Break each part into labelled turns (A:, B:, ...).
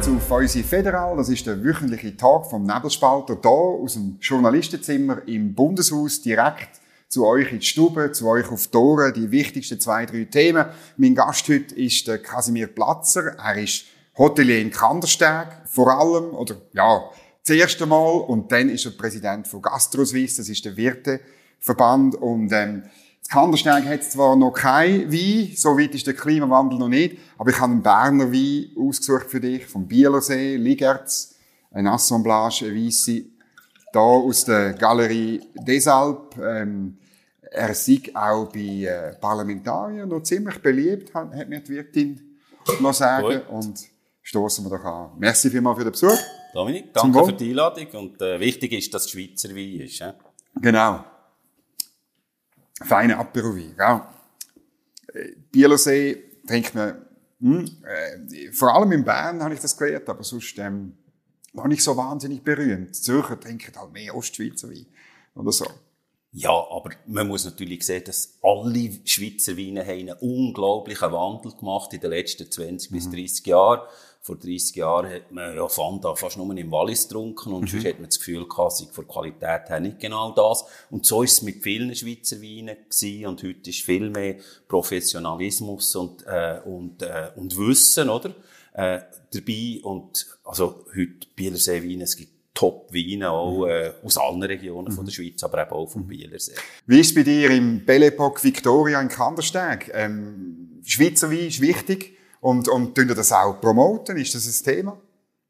A: willkommen zu Feusi Federal. Das ist der wöchentliche Tag vom Nebelspalter hier aus dem Journalistenzimmer im Bundeshaus direkt zu euch in die Stube, zu euch auf die Ohren, die wichtigsten zwei, drei Themen. Mein Gast heute ist der Casimir Platzer. Er ist Hotelier in Kandersteg, vor allem, oder ja, das erste Mal. Und dann ist er Präsident von GastroSwiss, das ist der Wirteverband. Und ähm, Kandersteg hat zwar noch kein Wein, so weit ist der Klimawandel noch nicht, aber ich habe einen Berner Wein ausgesucht für dich, vom Bielersee, Ligerz, eine Assemblage, eine weisse, da aus der Galerie Desalp. Ähm, er ist auch bei äh, Parlamentariern noch ziemlich beliebt, hat, hat mir die Wirtin noch sagen. Gut. Und stoßen wir doch an. Merci vielmals für den Besuch.
B: Dominik, danke für die Einladung. Und äh, wichtig ist, dass es Schweizer Wein ist. Ja?
A: Genau feine Aperowein, gell? Äh, Bielersee trinkt man, hm, äh, vor allem in Bern habe ich das gelernt, aber sonst ähm, noch nicht so wahnsinnig berühmt. Zürcher trinken halt mehr Ostschweizer Wein oder so.
B: Ja, aber man muss natürlich sehen, dass alle Schweizer Weine haben einen unglaublichen Wandel gemacht in den letzten 20 mhm. bis 30 Jahren vor 30 Jahren hat man ja Fanta fast nur im Wallis getrunken und mhm. sonst hat man das Gefühl gehabt, sei von Qualität her nicht genau das. Und so ist es mit vielen Schweizer Weinen gewesen und heute ist viel mehr Professionalismus und, äh, und, äh, und Wissen, oder? Äh, dabei und, also heute Bielersee Weine, es gibt Top-Weine auch mhm. äh, aus allen Regionen mhm. von der mhm. Schweiz, aber eben auch vom Bielersee.
A: Wie ist es bei dir im Belle Epoque Victoria in Kandersteg? Ähm, Schweizer Wein ist wichtig. Und, und tun das auch promoten? Ist das ein Thema?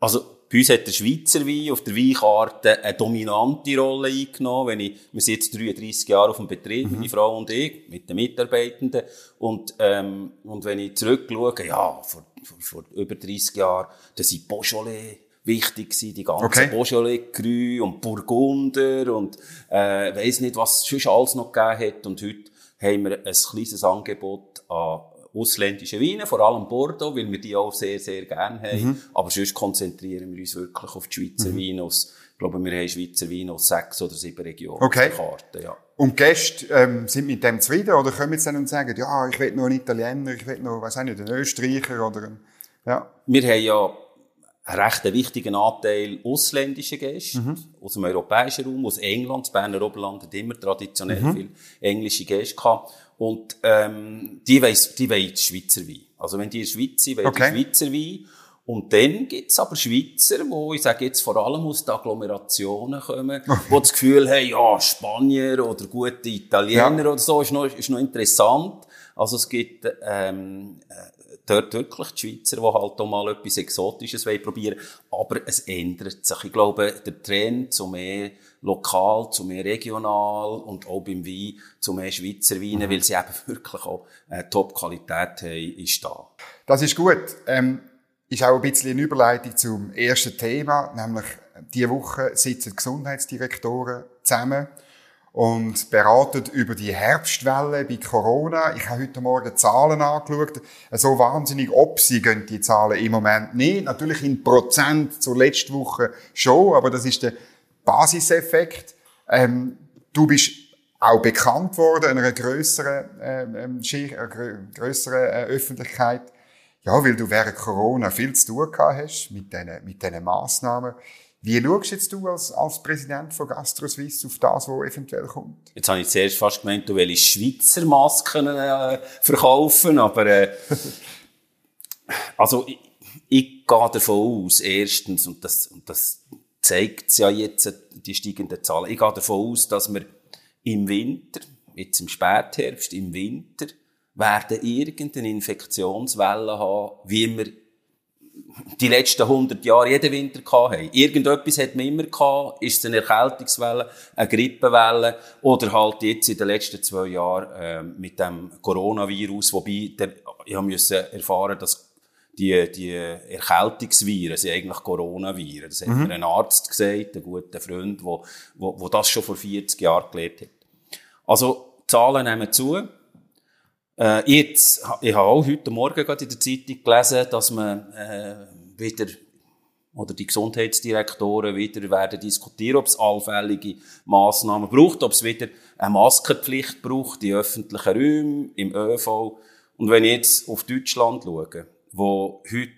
B: Also, bei uns hat der Schweizer Wein auf der Weinkarte eine dominante Rolle eingenommen. Wenn ich, wir sind jetzt 33 Jahre auf dem Betrieb, mhm. meine Frau und ich, mit den Mitarbeitenden. Und, ähm, und wenn ich zurückschaue, ja, vor, vor, vor über 30 Jahren, da sind Beaujolais wichtig gewesen, die ganzen okay. Beaujolais Cru und Burgunder und, äh, weiss nicht, was es schon alles noch gegeben hat. Und heute haben wir ein kleines Angebot an ausländische Weine, vor allem Bordeaux, weil wir die auch sehr, sehr gerne haben. Mhm. Aber sonst konzentrieren wir uns wirklich auf die Schweizer mhm. Weine aus, ich glaube, wir haben Schweizer Weine aus sechs oder sieben Regionen
A: okay.
B: auf der Karte, ja.
A: Und Gäste ähm, sind mit dem zufrieden oder kommen jetzt dann und sagen, ja, ich will noch einen Italiener, ich will noch, weiß nicht, einen Österreicher oder einen, ja.
B: Wir haben ja einen recht wichtigen Anteil ausländische Gäste mhm. aus dem europäischen Raum, aus England. Das Berner Oberland hat immer traditionell mhm. viel englische Gäste gehabt. Und ähm, die weiss, die wollen Schweizer Wein. Also wenn die in der Schweiz sind, wollen okay. die Schweizer Wein. Und dann gibt's aber Schweizer, wo ich sage jetzt vor allem aus den Agglomerationen kommen, okay. wo das Gefühl haben, ja, Spanier oder gute Italiener ja. oder so, ist noch, ist noch interessant. Also es gibt ähm, äh, dort wirklich die Schweizer, die halt auch mal etwas Exotisches probieren wollen. Aber es ändert sich. Ich glaube, der Trend zu mehr lokal, zu mehr regional und auch beim Wein zu mehr Schweizer Weinen, mhm. weil sie eben wirklich auch äh, Top-Qualität haben, ist da.
A: Das ist gut. Ähm, ist auch ein bisschen eine Überleitung zum ersten Thema, nämlich diese Woche sitzen Gesundheitsdirektoren zusammen und beraten über die Herbstwelle bei Corona. Ich habe heute Morgen Zahlen angeschaut. So wahnsinnig ob sie gehen die Zahlen im Moment nicht. Natürlich in Prozent zur letzten Woche schon, aber das ist der Basiseffekt. Ähm, du bist auch bekannt worden einer größeren, ähm, ähm einer größeren äh, Öffentlichkeit. Ja, weil du während Corona viel zu tun gehabt hast mit diesen, mit diesen Massnahmen. Wie schaust jetzt du als, als Präsident von GastroSwiss auf das, was eventuell kommt?
B: Jetzt habe ich zuerst fast gemeint, du willst Schweizer Masken äh, verkaufen, aber äh, also ich, ich gehe davon aus, erstens, und das, und das zeigt ja jetzt, die steigenden Zahlen, ich gehe davon aus, dass wir im Winter, jetzt im Spätherbst, im Winter, werden irgendeine Infektionswelle haben, wie wir die letzten 100 Jahre jeden Winter gehabt haben. Irgendetwas hat man immer gehabt. Ist es eine Erkältungswelle, eine Grippewelle oder halt jetzt in den letzten zwei Jahren äh, mit dem Coronavirus, wobei der, ich musste erfahren, dass die, die Erkältungsviren sind eigentlich Coronaviren. Das hat mhm. mir ein Arzt gesagt, ein guter Freund, wo, wo, wo das schon vor 40 Jahren gelernt hat. Also, Zahlen nehmen zu. Äh, jetzt, ich habe auch heute Morgen gerade in der Zeitung gelesen, dass man äh, wieder oder die Gesundheitsdirektoren wieder werden diskutieren, ob es allfällige Massnahmen braucht, ob es wieder eine Maskenpflicht braucht in öffentlichen Räumen, im ÖV. Und wenn ich jetzt auf Deutschland schaue, wo heute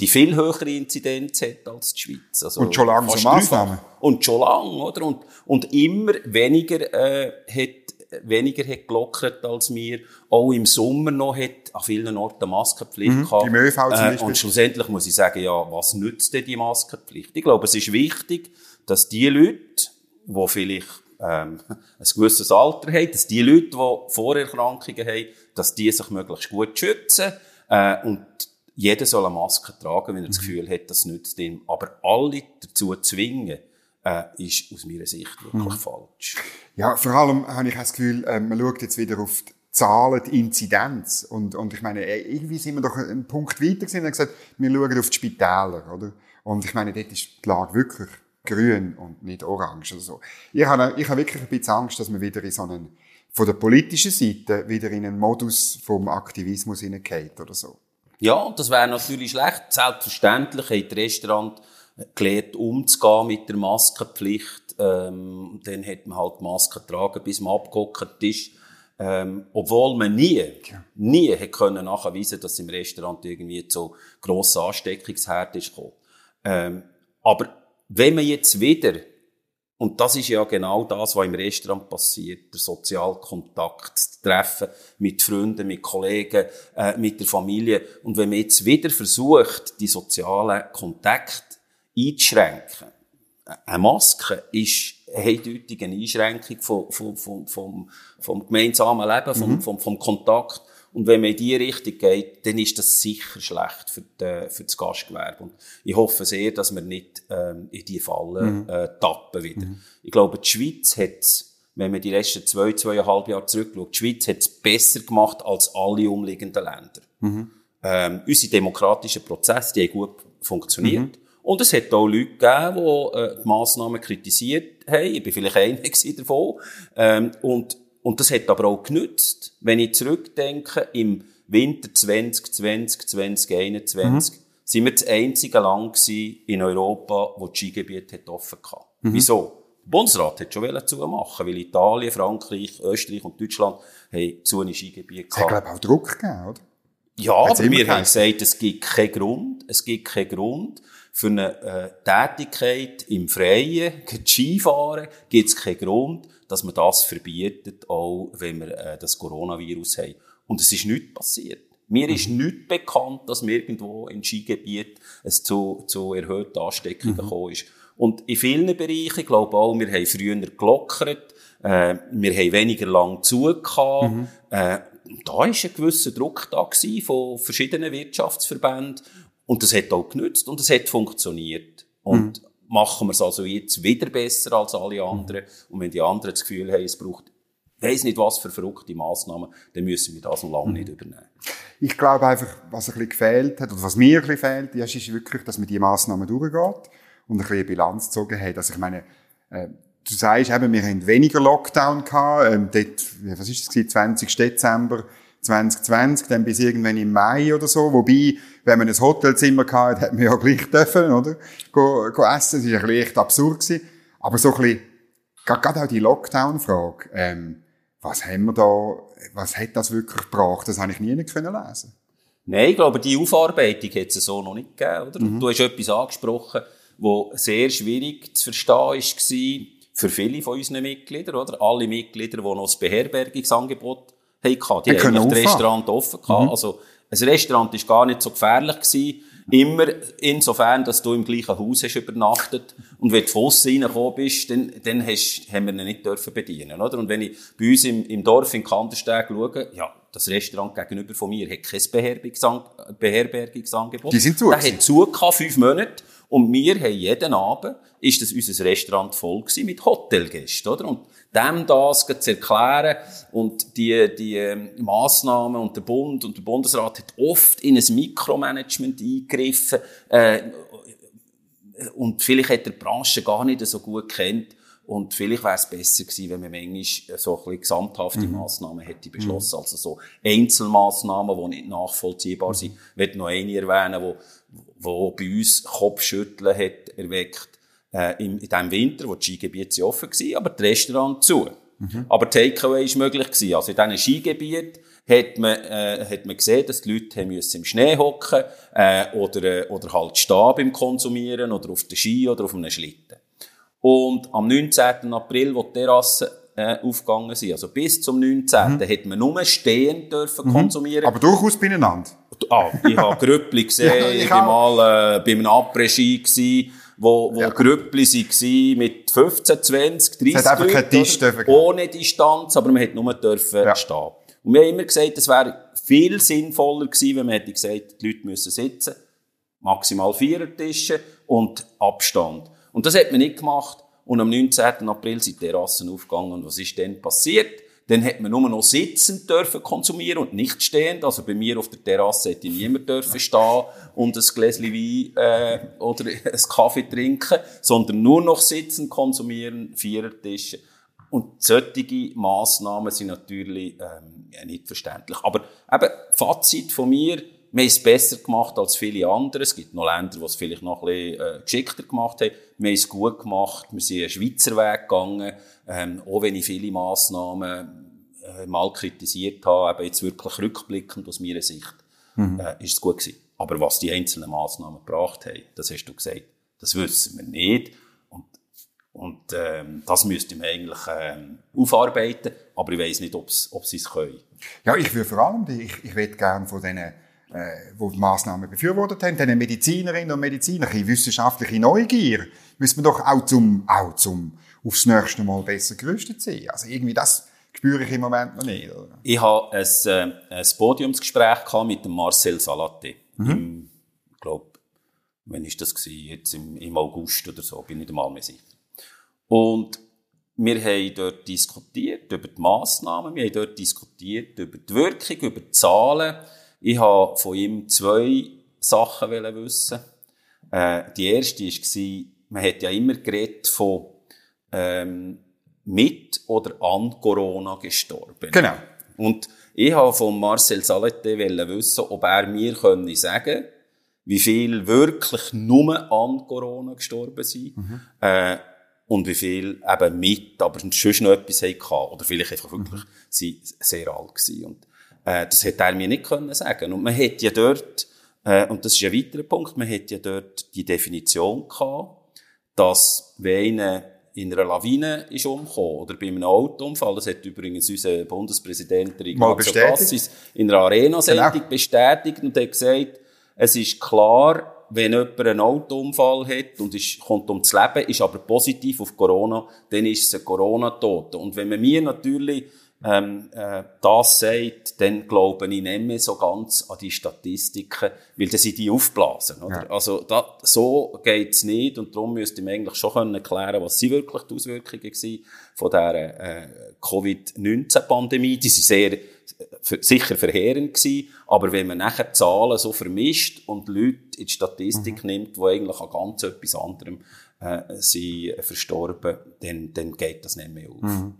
B: die viel höhere Inzidenz hat als die Schweiz. Also
A: und schon lange so Massnahmen.
B: Und schon lange, oder? Und, und immer weniger, äh, hat, weniger hat gelockert als wir. Auch im Sommer noch hat an vielen Orten Maskenpflicht
A: mhm, gehabt. Im ÖV zum
B: Beispiel. Äh, und schlussendlich muss ich sagen, ja, was nützt denn die Maskenpflicht? Ich glaube, es ist wichtig, dass die Leute, die vielleicht ähm, ein gewisses Alter haben, dass die Leute, die Vorerkrankungen haben, dass die sich möglichst gut schützen äh, und jeder soll eine Maske tragen, wenn er das mhm. Gefühl hat, das nützt ihm. Aber alle dazu zwingen, äh, ist aus meiner Sicht wirklich mhm. falsch.
A: Ja, vor allem habe ich das Gefühl, äh, man schaut jetzt wieder auf die Zahlen, die Inzidenz. Und, und ich meine, äh, irgendwie sind wir doch einen Punkt weiter gewesen und gesagt, wir schauen auf die Spitäler, oder? Und ich meine, dort ist die Lage wirklich grün und nicht orange oder so. Ich habe, ich habe wirklich ein bisschen Angst, dass wir wieder in so einen, von der politischen Seite wieder in einen Modus vom Aktivismus hineingeht oder so.
B: Ja, das wäre natürlich schlecht. Selbstverständlich hat der Restaurant gelernt, umzugehen mit der Maskenpflicht. Ähm, dann hat man halt Maske getragen, bis man abgehockt ist. Ähm, obwohl man nie, ja. nie hat können nachweisen, dass im Restaurant irgendwie zu grossen Ansteckungsherd ist gekommen. Ähm, aber wenn man jetzt wieder und das ist ja genau das, was im Restaurant passiert. Der Sozialkontakt, das Treffen mit Freunden, mit Kollegen, äh, mit der Familie. Und wenn man jetzt wieder versucht, die sozialen Kontakte einzuschränken, eine Maske ist eindeutig eine Einschränkung vom, vom, vom, vom, vom gemeinsamen Leben, vom, mhm. vom, vom Kontakt. Und wenn man in diese Richtung geht, dann ist das sicher schlecht für, die, für das Gastgewerbe. Und ich hoffe sehr, dass wir nicht ähm, in diese Falle mhm. äh, tappen wieder. Mhm. Ich glaube, die Schweiz hat wenn man die letzten zwei, zweieinhalb Jahre zurückschaut, die Schweiz hat es besser gemacht als alle umliegenden Länder. Mhm. Ähm, unsere demokratischen Prozesse, die haben gut funktioniert. Und es hat auch Leute gegeben, die äh, die Massnahmen kritisiert haben. Ich bin vielleicht einer davon. Ähm, und und das hat aber auch genützt. Wenn ich zurückdenke, im Winter 2020, 2021, mhm. sind wir das einzige Land in Europa, wo das Skigebiet offen hatte. Mhm. Wieso? Der Bundesrat hat schon zumachen, weil Italien, Frankreich, Österreich und Deutschland haben zu einem Skigebiet
A: gehabt. Es hat, glaube ich, auch Druck gegeben, oder?
B: Ja, aber wir haben gesagt, es gibt keinen Grund, es gibt keinen Grund für eine äh, Tätigkeit im Freien, Skifahren, gibt es keinen Grund, dass man das verbietet, auch wenn wir äh, das Coronavirus haben. Und es ist nichts passiert. Mir ist mhm. nicht bekannt, dass mir irgendwo im Skigebiet es zu, zu erhöhten Ansteckungen mhm. gekommen ist. Und in vielen Bereichen, ich glaube auch, wir haben früher gelockert, äh, wir haben weniger lang zugehört, mhm. äh, da war ein gewisser Druck da von verschiedenen Wirtschaftsverbänden. Und das hat auch genützt und es hat funktioniert. Und mhm machen wir es also jetzt wieder besser als alle anderen. Und wenn die anderen das Gefühl haben, es braucht weiss nicht was für verrückte Massnahmen, dann müssen wir das noch lange nicht übernehmen.
A: Ich glaube einfach, was ein bisschen gefehlt hat, oder was mir ein bisschen fehlt, ist, ist wirklich, dass man die Massnahmen durchgeht und ein bisschen eine Bilanz gezogen hat. Also ich meine, äh, du sagst eben, wir haben weniger Lockdown gehabt, ähm, dort, was ist das 20. Dezember 2020, dann bis irgendwann im Mai oder so. Wobei, wenn man ein Hotelzimmer hatte, hat man ja gleich dürfen, oder? Go, go essen. Das war ein bisschen echt absurd gewesen. Aber so ein bisschen, gerade auch die Lockdown-Frage, ähm, was haben wir da, was hat das wirklich gebracht? Das habe ich nie können lesen.
B: Nein, ich glaube, die Aufarbeitung hat es so noch nicht gegeben, oder? Mhm. Du hast etwas angesprochen, wo sehr schwierig zu verstehen war für viele von unseren Mitgliedern, oder? Alle Mitglieder, die noch das Beherbergungsangebot hatten. Die, die haben das Restaurant offen gehabt. Mhm. Also, ein Restaurant ist gar nicht so gefährlich gewesen. Immer insofern, dass du im gleichen Haus hast übernachtet. Und wenn du von reingekommen bist, dann, dann hast, haben wir ihn nicht dürfen bedienen, oder? Und wenn ich bei uns im, im Dorf in Kandersteg schaue, ja, das Restaurant gegenüber von mir hat kein Beherbergungsangebot.
A: Die sind zu.
B: Der hat zu fünf Monate. Und wir haben jeden Abend, ist das unser Restaurant voll gewesen mit Hotelgästen, oder? Und dem das zu erklären und die, die ähm, Massnahmen und der Bund und der Bundesrat hat oft in ein Mikromanagement eingegriffen, äh, und vielleicht hat der Branche gar nicht so gut kennt. Und vielleicht wäre es besser gewesen, wenn man manchmal so ein bisschen gesamthafte mhm. Massnahmen hätte beschlossen. Mhm. Also so Einzelmassnahmen, die nicht nachvollziehbar mhm. sind. Ich möchte noch eine erwähnen, wo, wo bei uns Kopfschütteln hat erweckt, äh, in, in diesem Winter, wo die Skigebiete offen waren, aber die Restaurants zu. Mhm. Aber Takeaway war möglich gewesen. Also in diesen Skigebieten hat man, äh, hat man gesehen, dass die Leute müssen im Schnee hocken äh, oder, äh, oder halt stehen beim Konsumieren oder auf der Ski oder auf einem Schlitten. Und am 19. April, wo die Terrassen äh, aufgegangen sind, also bis zum 19. Mhm. hat man nur stehend dürfen mhm. konsumieren.
A: Aber durchaus beieinander.
B: Ah, ich habe Grüppli gesehen, ja, ich, ich war mal äh, bei einem Après-Ski wo, wo ja. Grüppli waren mit 15, 20, 30
A: es hat einfach keinen Tisch
B: dürfen ohne Distanz, aber man hat nur dürfen ja. stehen. Und wir haben immer gesagt, es wäre viel sinnvoller gewesen, wenn man hätte gesagt, die Leute müssen sitzen, maximal vier Tische und Abstand. Und das hat man nicht gemacht. Und am 19. April sind die Terrassen aufgegangen. Und was ist denn passiert? Dann hat man nur noch sitzend dürfen konsumieren und nicht stehend. Also bei mir auf der Terrasse hätte niemand dürfen stehen und ein Gläschen Wein äh, oder einen Kaffee trinken, sondern nur noch sitzend konsumieren, Vierertische. Und solche Massnahmen sind natürlich ähm, nicht verständlich. Aber eben, Fazit von mir, wir haben es besser gemacht als viele andere. Es gibt noch Länder, die es vielleicht noch ein bisschen äh, geschickter gemacht haben. Wir haben es gut gemacht. Wir sind einen Schweizer Weg gegangen. Ähm, auch wenn ich viele Massnahmen äh, mal kritisiert habe, eben jetzt wirklich rückblickend aus meiner Sicht, mhm. äh, ist es gut gewesen. Aber was die einzelnen Massnahmen gebracht haben, das hast du gesagt, das wissen wir nicht. Und, und ähm, das müsste man eigentlich ähm, aufarbeiten. Aber ich weiß nicht, ob sie es können.
A: Ja, ich würde vor allem, ich, ich würde gerne von diesen äh, wo die Massnahmen befürwortet haben, den Medizinerinnen und Mediziner, eine wissenschaftliche Neugier, müssen wir doch auch zum, auch zum aufs nächste Mal besser gerüstet sein. Also irgendwie das spüre ich im Moment noch nicht. Oder?
B: Ich habe ein, äh, ein Podiumsgespräch mit dem Marcel Salate. Mhm. Im, ich glaube, wann ist das gewesen? Jetzt im, im August oder so, bin ich mal mehr sicher. Und wir haben dort diskutiert über die Massnahmen, wir haben dort diskutiert über die Wirkung, über die Zahlen, ich habe von ihm zwei Sachen wissen. Äh, die erste war, man hat ja immer geredet von ähm, mit oder an Corona gestorben.
A: Genau.
B: Und ich habe von Marcel Salete wissen, ob er mir können sagen wie viel wirklich nur an Corona gestorben sind. Mhm. Äh, und wie viel eben mit, aber sonst noch etwas hatten. Oder vielleicht einfach wirklich mhm. sie sehr alt gewesen. Und äh, das hätte er mir nicht können sagen. Und man hätte ja dort, äh, und das ist ein weiterer Punkt, man hätte ja dort die Definition gehabt, dass wenn einer in einer Lawine ist umgekommen oder bei einem Autounfall, das hat übrigens unser Bundespräsident
A: Ignazio Cassis
B: in einer Arena-Sendung genau. bestätigt und hat gesagt, es ist klar, wenn jemand einen Autounfall hat und ist, kommt ums Leben, ist aber positiv auf Corona, dann ist es ein Corona-Tote. Und wenn man mir natürlich ähm, äh, das sagt, dann glaube ich nicht mehr so ganz an die Statistiken, weil dann sind die aufblasen. Oder? Ja. Also da, so geht's nicht und darum müsste man eigentlich schon können erklären, was sind wirklich die Auswirkungen waren von dieser äh, Covid-19-Pandemie. Die sind sehr sicher verheerend gewesen, aber wenn man nachher Zahlen so vermischt und Leute in die Statistik mhm. nimmt, die eigentlich an ganz etwas anderem äh, sind verstorben, dann, dann geht das nicht mehr auf. Mhm.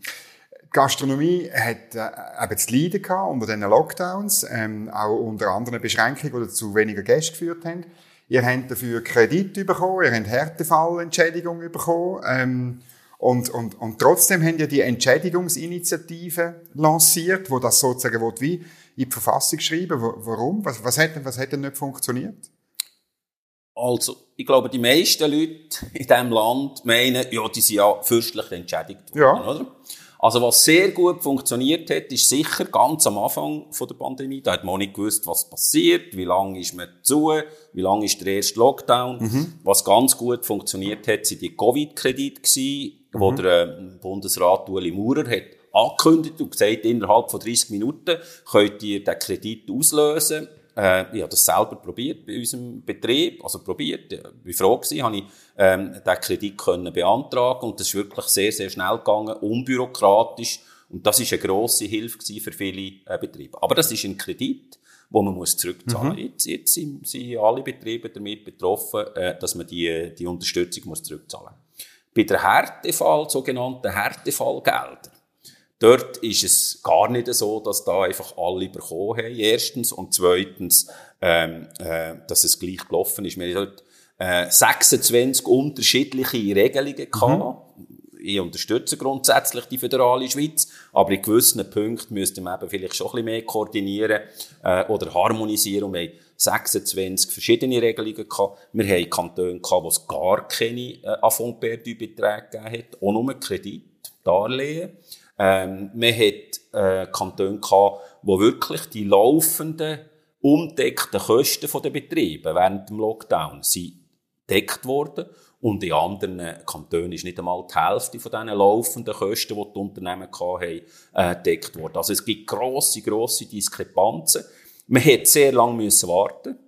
A: Gastronomie hat äh, eben zu leiden gehabt unter diesen Lockdowns, ähm, auch unter anderen Beschränkungen, die zu weniger Gäste geführt haben. Ihr habt dafür Kredit bekommen, ihr habt Härtefallentschädigung bekommen. Ähm, und, und, und trotzdem haben ja die Entschädigungsinitiative lanciert, wo das sozusagen wo wie in die Verfassung schreiben. Warum? Was, was, hat, was hat denn nicht funktioniert?
B: Also, ich glaube, die meisten Leute in diesem Land meinen, ja, die sind ja fürstlich entschädigt worden, ja. oder? Also was sehr gut funktioniert hat, ist sicher ganz am Anfang von der Pandemie. Da hat man nicht gewusst, was passiert, wie lange ist man zu, wie lange ist der erste Lockdown. Mhm. Was ganz gut funktioniert hat, sind die Covid-Kredite gewesen, mhm. wo der äh, Bundesrat Ueli Maurer hat angekündigt und gesagt, innerhalb von 30 Minuten könnt ihr den Kredit auslösen. Äh, ich habe das selber probiert bei unserem Betrieb, also probiert, ich war froh gewesen, habe ich ähm, den Kredit können beantragen und das ist wirklich sehr, sehr schnell gegangen, unbürokratisch und das ist eine grosse Hilfe für viele äh, Betriebe. Aber das ist ein Kredit, wo man muss zurückzahlen. Mhm. Jetzt, jetzt sind, sind alle Betriebe damit betroffen, äh, dass man die, die Unterstützung muss zurückzahlen. Bei der Härtefall, sogenannten Härtefallgelder, Dort ist es gar nicht so, dass da einfach alle bekommen haben, erstens. Und zweitens, ähm, äh, dass es gleich gelaufen ist. Wir haben dort äh, 26 unterschiedliche Regelungen gehabt. Mhm. ich unterstütze grundsätzlich die föderale Schweiz, aber in gewissen Punkten müsste man eben vielleicht schon ein bisschen mehr koordinieren äh, oder harmonisieren. Wir haben 26 verschiedene Regelungen gehabt. Wir haben Kantone gehabt, wo es gar keine äh, Affond-Perdu-Beträge gegeben hat, auch nur Kredit, Darlehen. Ähm, man hat äh, Kantone gehabt, wo wirklich die laufenden, undeckten Kosten der Betriebe während dem Lockdown sind deckt worden. Und in anderen Kantonen ist nicht einmal die Hälfte von diesen laufenden Kosten, die die Unternehmen hatten, äh, deckt worden. Also es gibt grosse, grosse Diskrepanzen. Man hätte sehr lange müssen warten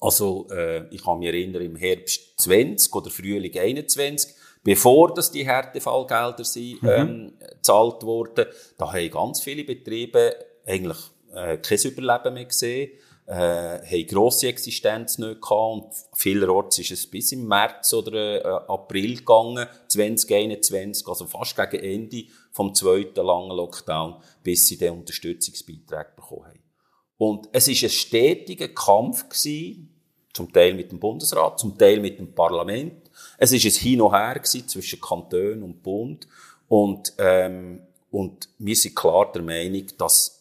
B: Also, äh, ich kann mich erinnern, im Herbst 20 oder Frühling 21, bevor das die Härtefallgelder sind, mhm. ähm, gezahlt wurden, da haben ganz viele Betriebe eigentlich äh, kein Überleben mehr gesehen äh, haben grosse Existenz nicht gehabt und vielerorts ist es bis im März oder äh, April gegangen, 2021, also fast gegen Ende vom zweiten langen Lockdown, bis sie den Unterstützungsbeitrag bekommen haben. Und es ist ein stetiger Kampf gewesen, zum Teil mit dem Bundesrat, zum Teil mit dem Parlament. Es ist ein Hin und Her zwischen Kanton und Bund und ähm, und wir sind klar der Meinung, dass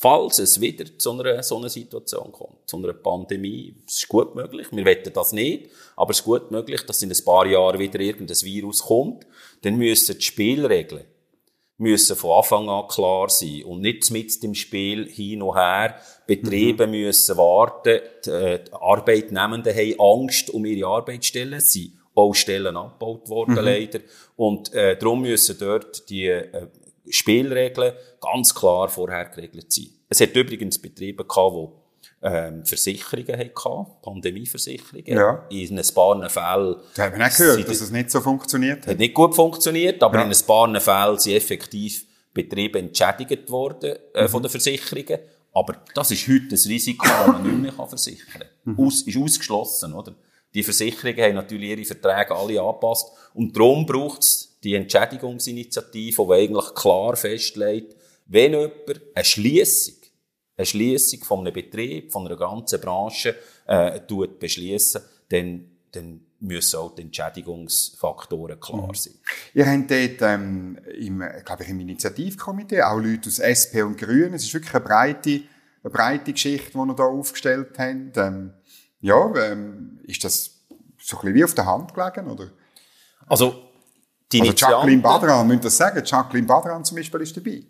B: Falls es wieder zu einer so einer Situation kommt, zu einer Pandemie, es ist gut möglich, wir wetten das nicht, aber es ist gut möglich, dass in ein paar Jahren wieder irgendein Virus kommt, dann müssen die Spielregeln müssen von Anfang an klar sein und nicht mit dem Spiel hin und her. Betriebe mhm. müssen warten, die, äh, die Arbeitnehmenden haben Angst um ihre Arbeitsstellen, sie auch Stellen abgebaut worden, mhm. leider. Und äh, darum müssen dort die äh, Spielregeln ganz klar vorher geregelt sein. Es hat übrigens Betriebe gehabt, die ähm, Versicherungen hatten, Pandemieversicherungen.
A: Ja.
B: In ein paar Fällen...
A: Da haben wir nicht gehört, dass es nicht so funktioniert
B: hat. Hat nicht gut funktioniert, aber ja. in ein paar Fällen sind effektiv Betriebe entschädigt worden äh, mhm. von den Versicherungen. Aber das ist heute ein Risiko, das man nicht mehr versichern kann. Mhm. Aus, ist ausgeschlossen, oder? Die Versicherungen haben natürlich ihre Verträge alle angepasst. Und darum braucht es die Entschädigungsinitiative, die eigentlich klar festlegt, wenn jemand eine Schließung, eine Schließung von einem Betrieb, von einer ganzen Branche, äh, tut beschließen, dann, dann müssen auch die Entschädigungsfaktoren klar mhm. sein.
A: Ihr habt dort ähm, im, glaube ich, im Initiativkomitee auch Leute aus SP und Grünen. Es ist wirklich eine breite, eine breite Geschichte, die ihr da aufgestellt habt. Ähm, ja, ähm, ist das so ein bisschen wie auf der Hand gelegen, oder?
B: Also,
A: die also Jacqueline Badran, müsst ihr das sagen? Jacqueline Badran zum Beispiel ist dabei.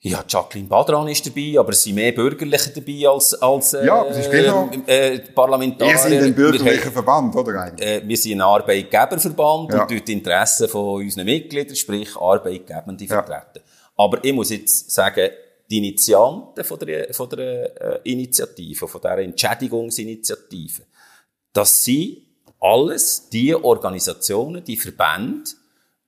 B: Ja, Jacqueline Badran ist dabei, aber es sind mehr Bürgerliche dabei als, als
A: äh, ja, das ist genau.
B: äh, Parlamentarier.
A: Wir sind ein bürgerlicher Verband, oder
B: eigentlich? Äh, wir sind ein Arbeitgeberverband ja. und dort die Interessen von unseren Mitgliedern, sprich Arbeitgebende, ja. vertreten. Aber ich muss jetzt sagen, die Initianten von der, von der äh, Initiative, von dieser Entschädigungsinitiative, das sind alles die Organisationen, die Verbände,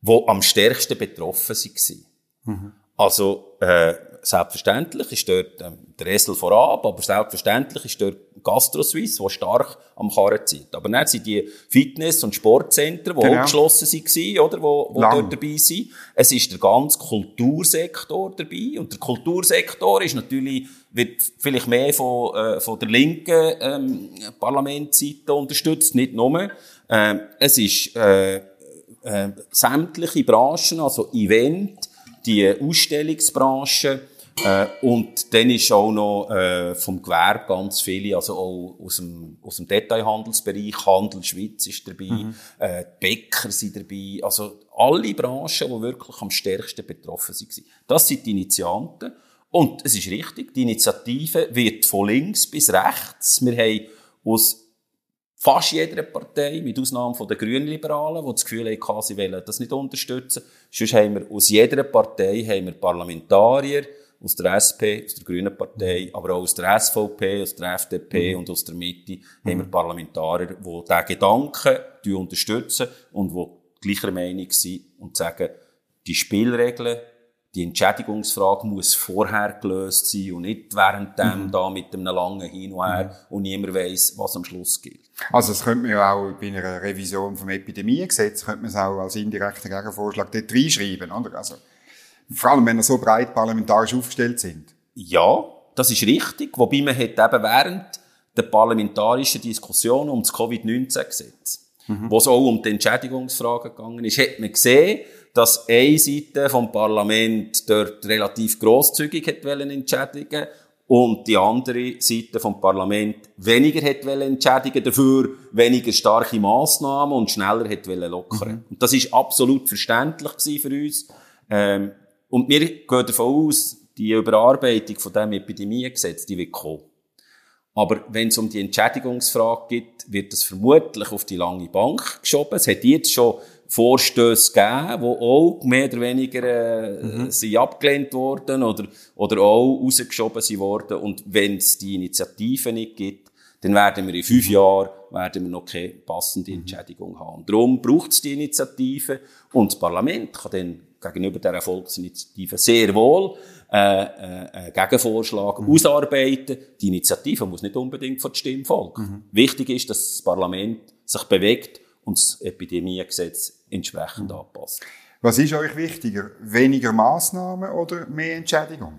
B: die am stärksten betroffen waren. Mhm. Also, äh, selbstverständlich ist dort ähm, der Esel vorab, aber selbstverständlich ist dort Gastro Suisse, der stark am Karren zieht. Aber dann sind die Fitness- und Sportzentren, die genau. auch geschlossen waren, oder, wo, wo dort dabei sind. Es ist der ganze Kultursektor dabei. Und der Kultursektor ist natürlich, wird vielleicht mehr von, äh, von der linken, ähm, Parlamentsseite unterstützt, nicht nur. Ähm, es ist, äh, äh, sämtliche Branchen, also Event, die Ausstellungsbranche, äh, und dann ist auch noch äh, vom Gewerbe ganz viele, also auch aus dem, aus dem Detailhandelsbereich, Handel Schweiz ist dabei, mhm. äh, Bäcker sind dabei, also alle Branchen, die wirklich am stärksten betroffen waren. Das sind die Initianten. Und es ist richtig, die Initiative wird von links bis rechts. Wir haben aus fast jeder Partei, mit Ausnahme von den Grünliberalen, die das Gefühl haben, sie wollen das nicht unterstützen. Sonst haben wir aus jeder Partei haben wir Parlamentarier, aus der SP, aus der Grünen Partei, aber auch aus der SVP, aus der FDP mhm. und aus der Mitte mhm. haben wir Parlamentarier, die diesen Gedanken unterstützen und die gleicher Meinung sind und sagen, die Spielregeln, die Entschädigungsfrage muss vorher gelöst sein und nicht während dem mhm. da mit einem langen Hin und Her mhm. und niemand weiss, was am Schluss gilt.
A: Also das könnte man ja auch bei einer Revision vom Epidemiegesetz, könnte man es auch als indirekter Gegenvorschlag dort reinschreiben, oder? Also vor allem, wenn wir so breit parlamentarisch aufgestellt sind.
B: Ja, das ist richtig. Wobei man hat eben während der parlamentarischen Diskussion um das Covid-19-Gesetz mhm. wo es auch um die Entschädigungsfragen gegangen ist, hat man gesehen, dass eine Seite vom Parlament dort relativ grosszügig hat entschädigen und die andere Seite vom Parlament weniger hat entschädigen, dafür weniger starke Massnahmen und schneller hat lockern. Mhm. Und das ist absolut verständlich für uns. Ähm, und wir gehen davon aus, die Überarbeitung von dem Epidemiegesetz, die wird kommen. Aber wenn es um die Entschädigungsfrage geht, wird das vermutlich auf die lange Bank geschoben. Es hat jetzt schon Vorstöße gegeben, die auch mehr oder weniger äh, mhm. sind abgelehnt worden oder, oder auch rausgeschoben sind worden. Und wenn es die Initiative nicht gibt, dann werden wir in fünf Jahren werden wir noch keine passende mhm. Entschädigung haben. Und darum braucht es die Initiative und das Parlament kann dann gegenüber dieser Volksinitiative sehr wohl äh, äh, einen Gegenvorschlag mhm. ausarbeiten. Die Initiative muss nicht unbedingt von der Stimme folgen. Mhm. Wichtig ist, dass das Parlament sich bewegt und das Epidemiegesetz entsprechend mhm. anpasst.
A: Was ist euch wichtiger? Weniger Maßnahmen oder mehr Entschädigung?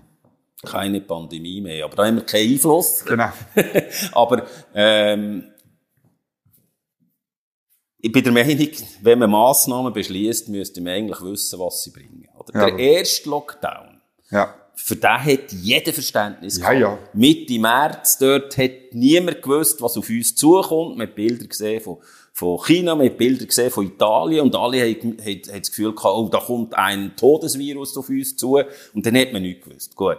B: Keine Pandemie mehr, aber da haben wir keinen Einfluss.
A: Genau.
B: aber ähm, ich bin der Meinung, wenn man Massnahmen beschließt, müsste man eigentlich wissen, was sie bringen. Oder? Ja, der erste Lockdown,
A: ja.
B: für den hat jeder Verständnis
A: ja, Ja.
B: Mitte März, dort hat niemand gewusst, was auf uns zukommt. Man hat Bilder gesehen von, von China, man hat Bilder gesehen von Italien und alle haben, haben, haben das Gefühl gehabt, oh, da kommt ein Todesvirus auf uns zu. Und dann hat man nichts gewusst. Gut.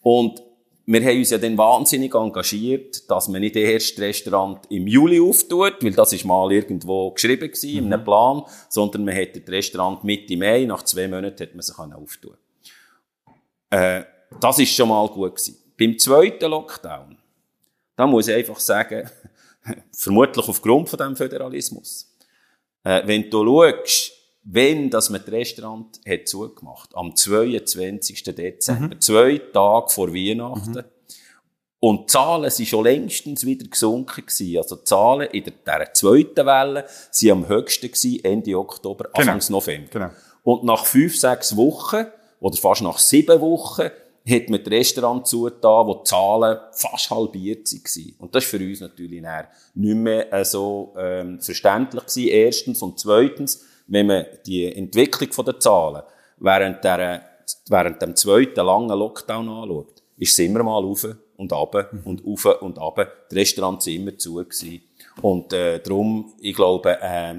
B: Und wir haben uns ja dann wahnsinnig engagiert, dass man nicht erst Restaurant im Juli auftut, weil das ist mal irgendwo geschrieben gewesen, mhm. in einem Plan, sondern man hat das Restaurant Mitte Mai, nach zwei Monaten hat man sich auftun äh, Das ist schon mal gut gewesen. Beim zweiten Lockdown, da muss ich einfach sagen, vermutlich aufgrund von dem Föderalismus, äh, wenn du schaust, wenn das Restaurant hat zugemacht am 22. Dezember, mhm. zwei Tage vor Weihnachten. Mhm. Und die Zahlen sind schon längstens wieder gesunken gewesen. Also die Zahlen in der, der zweiten Welle sind am höchsten gewesen, Ende Oktober, genau. Anfang November.
A: Genau.
B: Und nach fünf, sechs Wochen, oder fast nach sieben Wochen, hat man das Restaurant zugetan, wo die Zahlen fast halbiert waren. Und das ist für uns natürlich nicht mehr so ähm, verständlich gewesen, erstens. Und zweitens, wenn man die Entwicklung der Zahlen während, der, während dem zweiten langen Lockdown anschaut, ist es immer mal rauf und ab und rauf und ab. Die Restaurants sind immer zu gewesen. Und äh, darum, ich glaube, äh,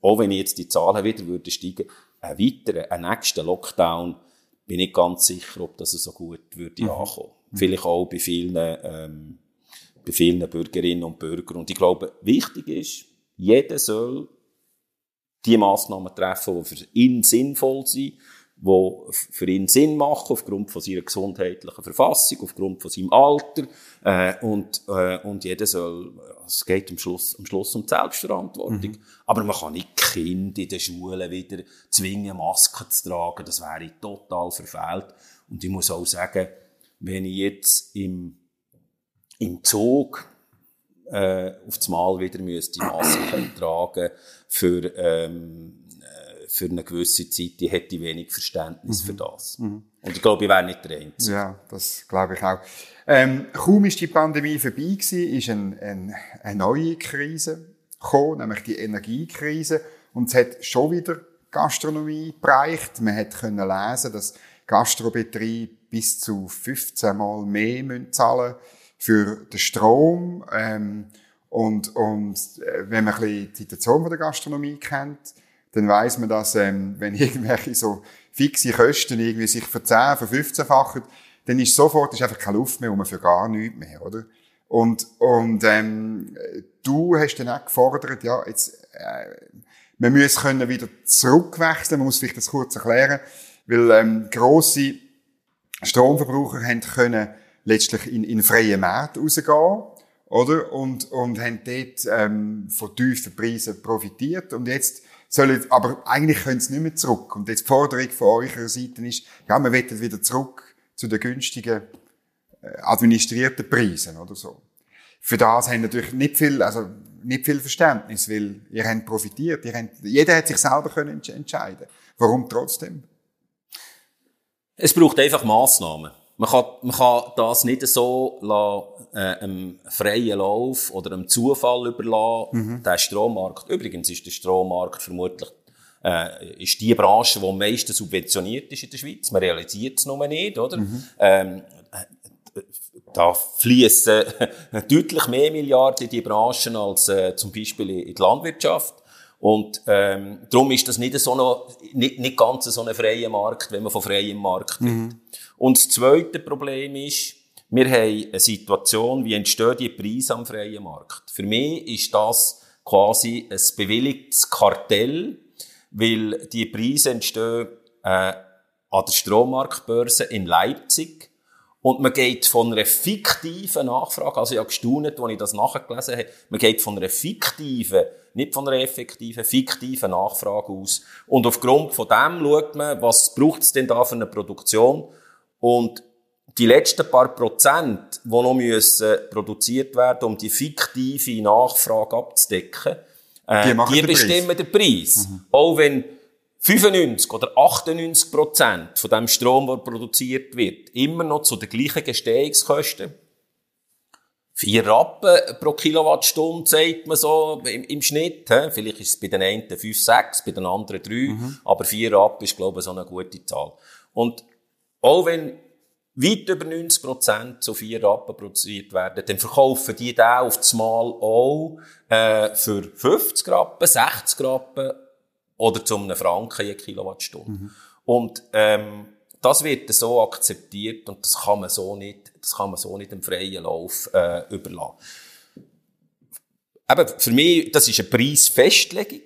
B: auch wenn jetzt die Zahlen wieder würden steigen, ein weiterer, ein nächster Lockdown, bin ich ganz sicher, ob das so gut würde mhm. ankommen. Vielleicht auch bei vielen, ähm, bei vielen Bürgerinnen und Bürgern. Und ich glaube, wichtig ist, jeder soll die Massnahmen treffen, die für ihn sinnvoll sind, die für ihn Sinn machen, aufgrund von seiner gesundheitlichen Verfassung, aufgrund von seinem Alter, äh, und, äh, und jeder soll, es geht am Schluss, am Schluss um die Selbstverantwortung. Mhm. Aber man kann nicht Kinder in den Schulen wieder zwingen, Masken zu tragen, das wäre total verfehlt. Und ich muss auch sagen, wenn ich jetzt im, im Zug äh, auf das Mal wieder müsste Masken tragen für, ähm, äh, für eine gewisse Zeit, die hätte wenig Verständnis mhm. für das. Mhm. Und ich glaube, ich wäre nicht der Einzige.
A: Ja, das glaube ich auch. Ähm, kaum ist die Pandemie vorbei gewesen, ist ein, ein, eine neue Krise gekommen, nämlich die Energiekrise. Und es hat schon wieder Gastronomie bereicht. Man hat können lesen, dass Gastrobetriebe bis zu 15 Mal mehr müssen zahlen für den Strom. Ähm, und, und äh, wenn man ein bisschen die Situation von der Gastronomie kennt, dann weiß man, dass ähm, wenn irgendwelche so fixe Kosten irgendwie sich für 10, für 15-fachen, dann ist sofort ist einfach keine Luft mehr um für gar nichts mehr, oder? Und, und ähm, du hast dann auch gefordert, ja, jetzt, äh, man muss können wieder zurückwechseln, man muss vielleicht das kurz erklären, weil ähm, grosse Stromverbraucher haben können letztlich in, in freie Märkte rausgehen, oder? Und, und haben dort ähm, von tiefen Preisen profitiert. Und jetzt sollen, aber eigentlich können sie nicht mehr zurück. Und jetzt die Forderung von eurer Seite ist, ja, wir wollen wieder zurück zu den günstigen äh, administrierten Preisen oder so. Für das haben natürlich nicht viel, also nicht viel Verständnis, weil ihr habt profitiert, ihr habt, jeder hat sich selber können entscheiden. Warum trotzdem?
B: Es braucht einfach Massnahmen. Man kann, man kann das nicht so lassen, äh, einem freien Lauf oder einem Zufall überlassen, mhm. der Strommarkt. Übrigens ist der Strommarkt vermutlich äh, ist die Branche, die am meisten subventioniert ist in der Schweiz. Man realisiert es nur nicht, oder? Mhm. Ähm, da fließen deutlich mehr Milliarden in die Branchen als äh, zum Beispiel in die Landwirtschaft. Und ähm, darum ist das nicht, so noch, nicht, nicht ganz so ein freier Markt, wenn man von freiem Markt redet. Mhm. Und das zweite Problem ist, wir haben eine Situation, wie entstehen die Preise am freien Markt. Für mich ist das quasi ein bewilligtes Kartell, weil die Preise entstehen äh, an der Strommarktbörse in Leipzig und man geht von einer fiktiven Nachfrage, also ich habe gestaunt, als ich das nachgelesen habe, man geht von einer fiktiven, nicht von einer effektiven, fiktiven Nachfrage aus. Und aufgrund von dem schaut man, was braucht es denn da für eine Produktion? Und die letzten paar Prozent, die noch müssen produziert werden, um die fiktive Nachfrage abzudecken, äh, die, die bestimmen den Preis. Mhm. Auch wenn 95 oder 98 Prozent von dem Strom, der produziert wird, immer noch zu den gleichen Gestehungskosten. Vier Rappen pro Kilowattstunde, sagt man so im, im Schnitt. He? Vielleicht ist es bei den einen 5, 6, bei den anderen 3. Mhm. Aber vier Rappen ist, glaube ich, so eine gute Zahl. Und auch wenn weit über 90 Prozent zu vier Rappen produziert werden, dann verkaufen die da auf das Mal auch äh, für 50 Rappen, 60 Rappen oder zu einem Franken je Kilowattstunde. Mhm. Und ähm, das wird so akzeptiert und das kann man so nicht, das kann man so nicht im freien Lauf äh, überlassen. Eben, für mich, das ist eine Preisfestlegung.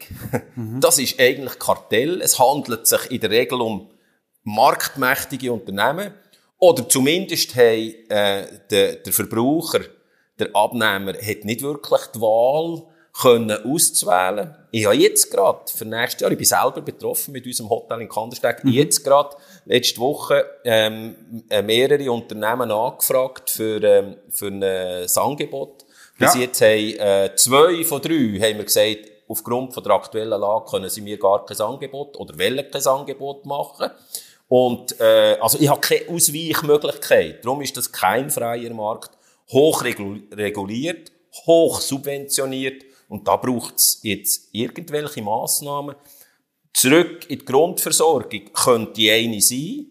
B: Mhm. Das ist eigentlich Kartell. Es handelt sich in der Regel um marktmächtige Unternehmen. Oder zumindest haben, äh, der, der Verbraucher, der Abnehmer, hat nicht wirklich die Wahl, können auszuwählen. Ich habe jetzt gerade für nächstes Jahr, ich bin selber betroffen mit unserem Hotel in Kandersteg, mhm. jetzt gerade letzte Woche ähm, äh, mehrere Unternehmen angefragt für, ähm, für ein äh, Angebot. Bis ja. jetzt haben äh, zwei von drei haben wir gesagt, aufgrund von der aktuellen Lage können sie mir gar kein Angebot oder wollen kein Angebot machen. Und äh, also ich habe keine Ausweichmöglichkeit. Darum ist das kein freier Markt, hoch reguliert, hoch subventioniert und da braucht es jetzt irgendwelche Massnahmen. Zurück in die Grundversorgung könnte eine sein.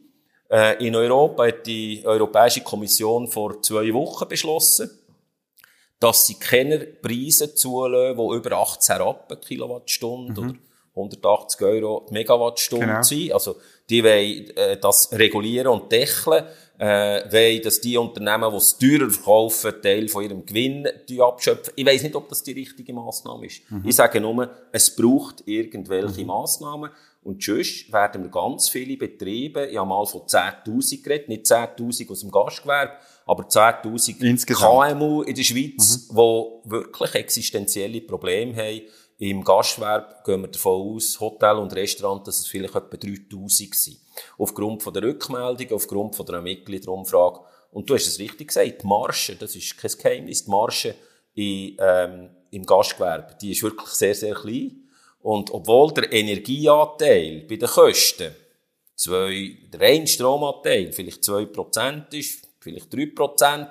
B: Äh, in Europa hat die Europäische Kommission vor zwei Wochen beschlossen, dass sie keine Preise zulassen, die über 18 Rappen Kilowattstunde mhm. oder 180 Euro Megawattstunde genau. sind. Also, die wollen äh, das regulieren und deckeln äh, wollen, dass die Unternehmen, die es teurer verkaufen, Teil von ihrem Gewinn abschöpfen. Ich weiß nicht, ob das die richtige Massnahme ist. Mhm. Ich sage nur, es braucht irgendwelche mhm. Massnahmen. Und sonst werden wir ganz viele Betriebe, ich habe mal von 10.000 geredet, nicht 10.000 aus dem Gastgewerbe, aber 10.000 KMU in der Schweiz, mhm. die wirklich existenzielle Probleme haben, im Gastgewerbe gehen wir davon aus, Hotel und Restaurant, dass es vielleicht etwa 3000 sind. Aufgrund von der Rückmeldung, aufgrund von der Mitgliederumfrage. Und du hast es richtig gesagt, die Marge, das ist kein Geheimnis, die Marge in, ähm, im Gastgewerbe, die ist wirklich sehr, sehr klein. Und obwohl der Energieanteil bei den Kosten zwei, der reine Stromanteil vielleicht 2% ist, vielleicht 3%,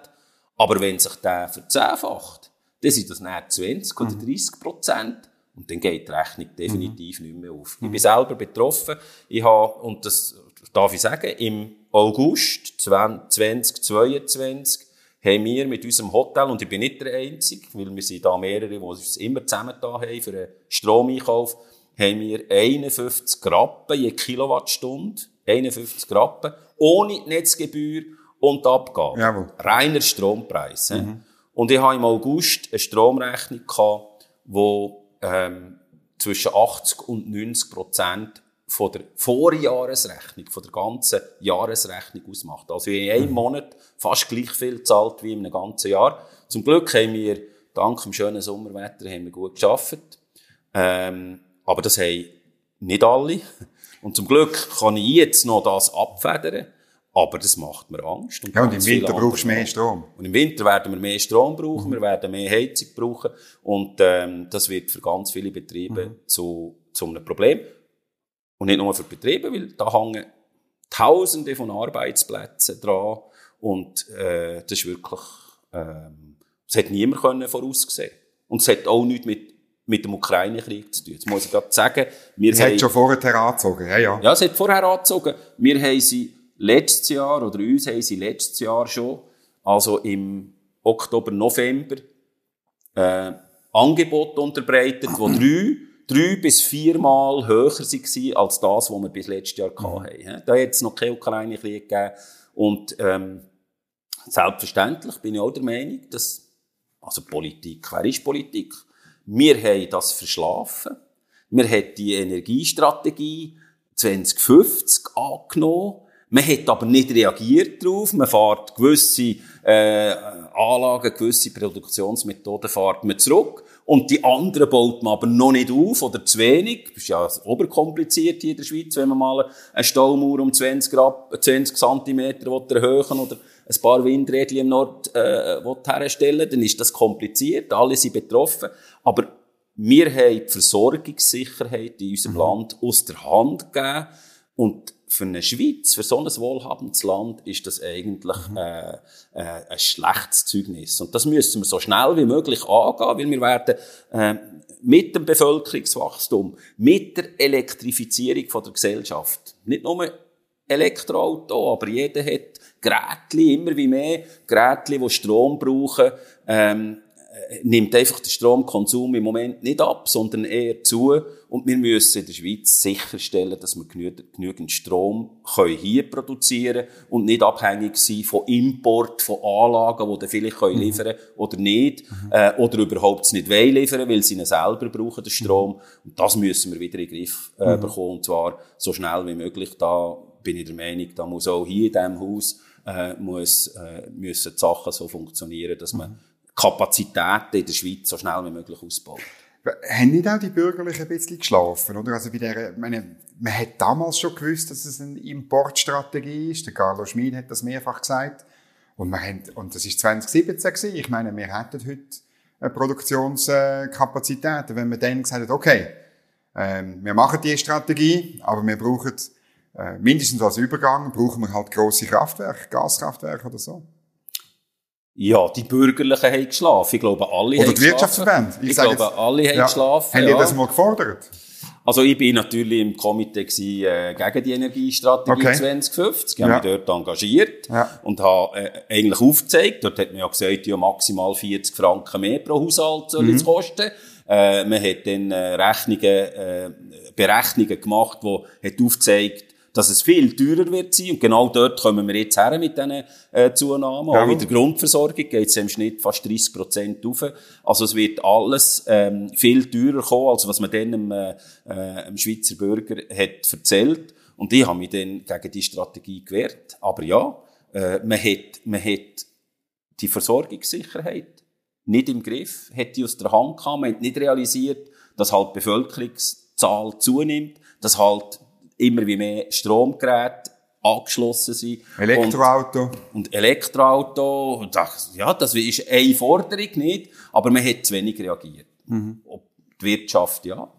B: aber wenn sich der verzehnfacht, dann sind das nicht 20 oder 30 Prozent. Und dann geht die Rechnung definitiv mhm. nicht mehr auf. Ich bin selber betroffen. Ich habe, und das darf ich sagen, im August 2022 haben wir mit unserem Hotel, und ich bin nicht der Einzige, weil wir sind da mehrere, die uns immer zusammen da haben für einen Stromeinkauf, haben wir 51 Rappen je Kilowattstunde, 51 Rappen, ohne Netzgebühr und Abgabe. Jawohl. Reiner Strompreis. Mhm. Und ich habe im August eine Stromrechnung gehabt, wo ähm, zwischen 80 und 90 Prozent von der Vorjahresrechnung, von der ganzen Jahresrechnung ausmacht. Also in einem mhm. Monat fast gleich viel zahlt wie in einem ganzen Jahr. Zum Glück haben wir, dank dem schönen Sommerwetter, haben wir gut geschafft. Ähm, aber das haben nicht alle. Und zum Glück kann ich jetzt noch das abfedern. Aber das macht mir Angst.
A: Und ja, und im Winter brauchst du mehr Strom.
B: Und im Winter werden wir mehr Strom brauchen, mhm. wir werden mehr Heizung brauchen. Und ähm, das wird für ganz viele Betriebe mhm. zu, zu einem Problem. Und nicht nur für Betriebe, weil da hängen Tausende von Arbeitsplätzen dran. Und äh, das ist wirklich, ähm, das hat niemand können voraussehen Und es hat auch nichts mit, mit dem Ukraine-Krieg zu tun. Jetzt muss ich gerade sagen,
A: wir es haben... hat schon vorher angezogen, ja, ja.
B: Ja, es hat vorher angezogen. Wir haben sie letztes Jahr, oder uns haben sie letztes Jahr schon, also im Oktober, November, äh, Angebote unterbreitet, wo drei, drei bis viermal höher waren als das, was wir bis letztes Jahr hatten. Da hat es noch keinen Ukraine-Krieg gegeben. Und ähm, selbstverständlich bin ich auch der Meinung, dass, also Politik, wer ist Politik? Wir haben das verschlafen. Wir haben die Energiestrategie 2050 angenommen. Man hat aber nicht reagiert darauf. Man fährt gewisse äh, Anlagen, gewisse Produktionsmethoden fährt man zurück. Und die anderen baut man aber noch nicht auf oder zu wenig. Das ist ja oberkompliziert hier in der Schweiz, wenn man mal eine Staumauer um 20, Grad, 20 cm erhöhen oder ein paar Windräder im Nord äh, herstellen dann ist das kompliziert. Alle sind betroffen. Aber wir haben die Versorgungssicherheit in unserem mhm. Land aus der Hand gegeben. Und für eine Schweiz, für so ein wohlhabendes Land, ist das eigentlich mhm. äh, äh, ein schlechtes Zeugnis. Und das müssen wir so schnell wie möglich angehen, weil wir werden äh, mit dem Bevölkerungswachstum, mit der Elektrifizierung von der Gesellschaft, nicht nur Elektroauto, aber jeder hat Geräte, immer wie mehr Geräte, die Strom brauchen, ähm, äh, nimmt einfach der Stromkonsum im Moment nicht ab, sondern eher zu. Und wir müssen in der Schweiz sicherstellen, dass wir genügend Strom können hier produzieren und nicht abhängig sein von Import, von Anlagen, die dann vielleicht können mhm. liefern oder nicht, mhm. äh, oder überhaupt nicht wollen liefern, weil sie ihn selber brauchen, den Strom. Und das müssen wir wieder in den Griff äh, mhm. bekommen, und zwar so schnell wie möglich. Da bin ich der Meinung, da muss auch hier in diesem Haus äh, muss, äh, müssen die Sachen so funktionieren, dass man mhm. Kapazitäten in der Schweiz so schnell wie möglich ausbaut.
A: Haben nicht auch die Bürgerlichen ein bisschen geschlafen, oder? Also bei der, meine, man hat damals schon gewusst, dass es eine Importstrategie ist. Der Carlo Schmid hat das mehrfach gesagt. Und, wir haben, und das ist 2017 gewesen. Ich meine, wir hätten heute Produktionskapazitäten, wenn wir dann gesagt hätten, okay, ähm, wir machen die Strategie, aber wir brauchen äh, mindestens als Übergang brauchen wir halt grosse Kraftwerke, Gaskraftwerke oder so.
B: Ja, die Bürgerlichen haben geschlafen. Ich glaube, alle
A: Oder haben die Wirtschaftsverbände.
B: Ich, ich glaube, jetzt, alle haben ja, geschlafen.
A: Haben ja. die das mal gefordert?
B: Also ich bin natürlich im Komitee gewesen, äh, gegen die Energiestrategie okay. 2050. Ich habe ja. mich dort engagiert ja. und habe äh, eigentlich aufgezeigt, dort hat man ja gesagt, ja maximal 40 Franken mehr pro Haushalt soll mhm. es kosten. Äh, man hat dann äh, Rechnungen, äh, Berechnungen gemacht, die hat aufgezeigt, dass es viel teurer wird sein. Und genau dort kommen wir jetzt her mit diesen äh, Zunahmen. Ja. Auch in der Grundversorgung geht es im Schnitt fast 30 Prozent rauf. Also es wird alles ähm, viel teurer kommen, als was man dann dem, äh, äh, dem Schweizer Bürger hat erzählt. Und ich habe mich dann gegen die Strategie gewehrt. Aber ja, äh, man, hat, man hat die Versorgungssicherheit nicht im Griff, hat die aus der Hand gehabt, man hat nicht realisiert, dass halt die Bevölkerungszahl zunimmt, dass halt immer wie mehr Stromgeräte angeschlossen sind.
A: Elektroauto.
B: Und, und Elektroauto. Und das, ja, das ist eine Forderung nicht, aber man hat zu wenig reagiert. Mhm. Die Wirtschaft, ja.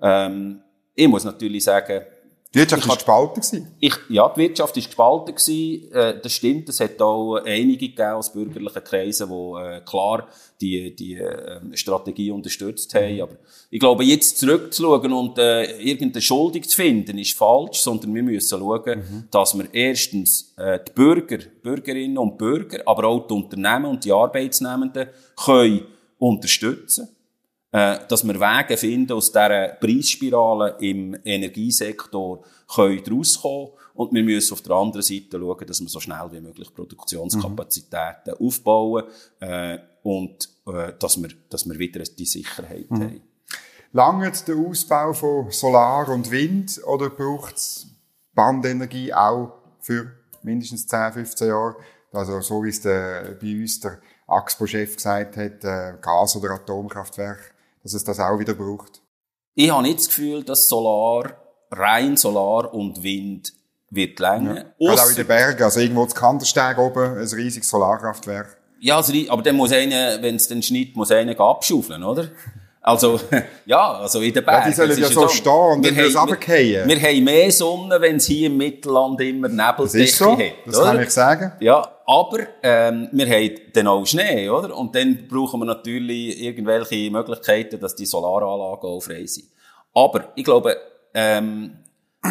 B: Ähm, ich muss natürlich sagen,
A: die Wirtschaft war gespalten.
B: Ich, ja, die Wirtschaft war gespalten. Gewesen. Äh, das stimmt. Es hat auch einige gegeben aus bürgerlichen Kreisen, die äh, klar die, die äh, Strategie unterstützt haben. Aber ich glaube, jetzt zurückzuschauen und äh, irgendeine Schuldig zu finden, ist falsch, sondern wir müssen schauen, mhm. dass wir erstens äh, die Bürger, Bürgerinnen und Bürger, aber auch die Unternehmen und die Arbeitsnehmenden können unterstützen äh, dass wir Wege finden aus dieser Preisspirale im Energiesektor können rauskommen und wir müssen auf der anderen Seite schauen, dass wir so schnell wie möglich Produktionskapazitäten mhm. aufbauen äh, und äh, dass, wir, dass wir wieder die Sicherheit mhm. haben.
A: Langt der Ausbau von Solar und Wind oder braucht es Bandenergie auch für mindestens 10, 15 Jahre? Also so wie es der, bei uns der AXPO-Chef gesagt hat, äh, Gas- oder Atomkraftwerk dass es das auch wieder braucht?
B: Ich habe nicht das Gefühl, dass Solar, rein Solar und Wind wird länger.
A: Ja. Gerade auch in den Bergen, also irgendwo zu Kandersteg oben, ein riesiges Solarkraftwerk.
B: Ja, also, aber dann muss einer, wenn es dann schneit, muss einer abschaufeln, oder? Also, ja, also in den Bergen.
A: Ja, die sollen ja so stehen und dann
B: wir
A: haben,
B: wir, wir haben mehr Sonne, wenn es hier im Mittelland immer Nebeldichte
A: so,
B: hat.
A: Das oder? kann ich sagen.
B: Ja, aber ähm, wir haben dann auch Schnee, oder? Und dann brauchen wir natürlich irgendwelche Möglichkeiten, dass die Solaranlagen auch frei sind. Aber ich glaube, ähm,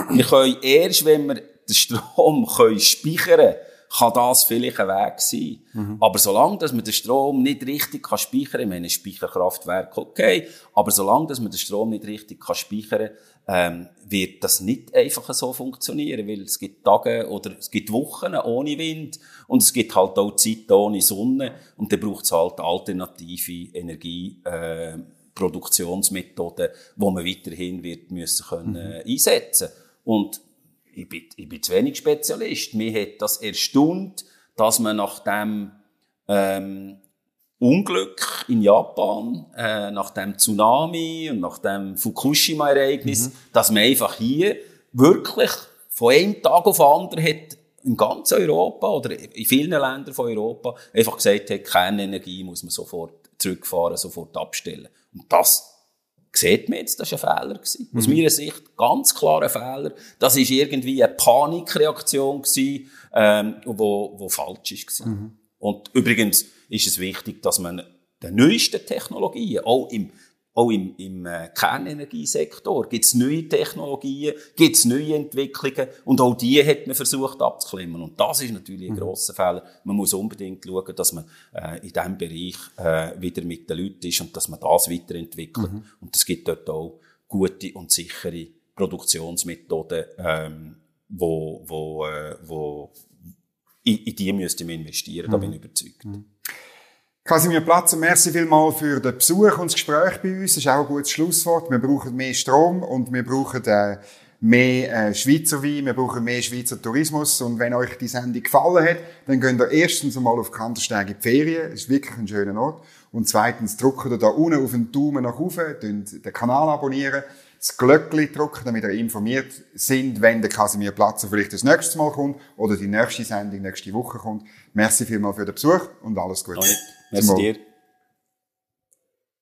B: wir können erst, wenn wir den Strom können speichern können, kann das vielleicht ein Weg sein. Mhm. Aber solange, dass man den Strom nicht richtig kann speichern kann, ich meine, Speicherkraftwerk okay, aber solange, dass man den Strom nicht richtig kann speichern ähm, wird das nicht einfach so funktionieren, weil es gibt Tage oder es gibt Wochen ohne Wind und es gibt halt auch Zeit ohne Sonne und dann braucht es halt alternative Energieproduktionsmethoden, äh, wo man weiterhin wird müssen können, mhm. einsetzen und ich bin, ich bin zu wenig Spezialist. Mir hat das erstaunt, dass man nach dem ähm, Unglück in Japan, äh, nach dem Tsunami und nach dem Fukushima-Ereignis, mhm. dass man einfach hier wirklich von einem Tag auf den anderen hat in ganz Europa oder in vielen Ländern von Europa einfach gesagt hat, Kernenergie muss man sofort zurückfahren, sofort abstellen. Und das sieht man jetzt, das war ein Fehler. Gewesen. Aus mhm. meiner Sicht ganz klar ein Fehler. Das war irgendwie eine Panikreaktion, gewesen, ähm, wo, wo falsch war. Mhm. Und übrigens ist es wichtig, dass man die neuesten Technologien, auch im auch im, im äh, Kernenergiesektor gibt es neue Technologien, gibt es neue Entwicklungen und auch die hat man versucht abzuklemmen. Und das ist natürlich ein mhm. grosser Fehler. Man muss unbedingt schauen, dass man äh, in diesem Bereich äh, wieder mit den Leuten ist und dass man das weiterentwickelt. Mhm. Und es gibt dort auch gute und sichere Produktionsmethoden, ähm, wo, wo, äh, wo in, in die müsste man investieren, mhm. da bin ich überzeugt. Mhm.
A: Casimir Platzer, merci vielmal für den Besuch und das Gespräch bei uns. Das ist auch ein gutes Schlusswort. Wir brauchen mehr Strom und wir brauchen äh, mehr äh, Schweizer Wein, wir brauchen mehr Schweizer Tourismus. Und wenn euch die Sendung gefallen hat, dann könnt ihr erstens einmal auf Kantersteg in die Ferien. Das ist wirklich ein schöner Ort. Und zweitens drückt ihr da unten auf den Daumen nach oben, den Kanal abonnieren, das Glöckchen drücken, damit ihr informiert sind, wenn der Casimir Platzer vielleicht das nächste Mal kommt oder die nächste Sendung nächste Woche kommt. Merci vielmal für den Besuch und alles Gute.
B: Merci dir.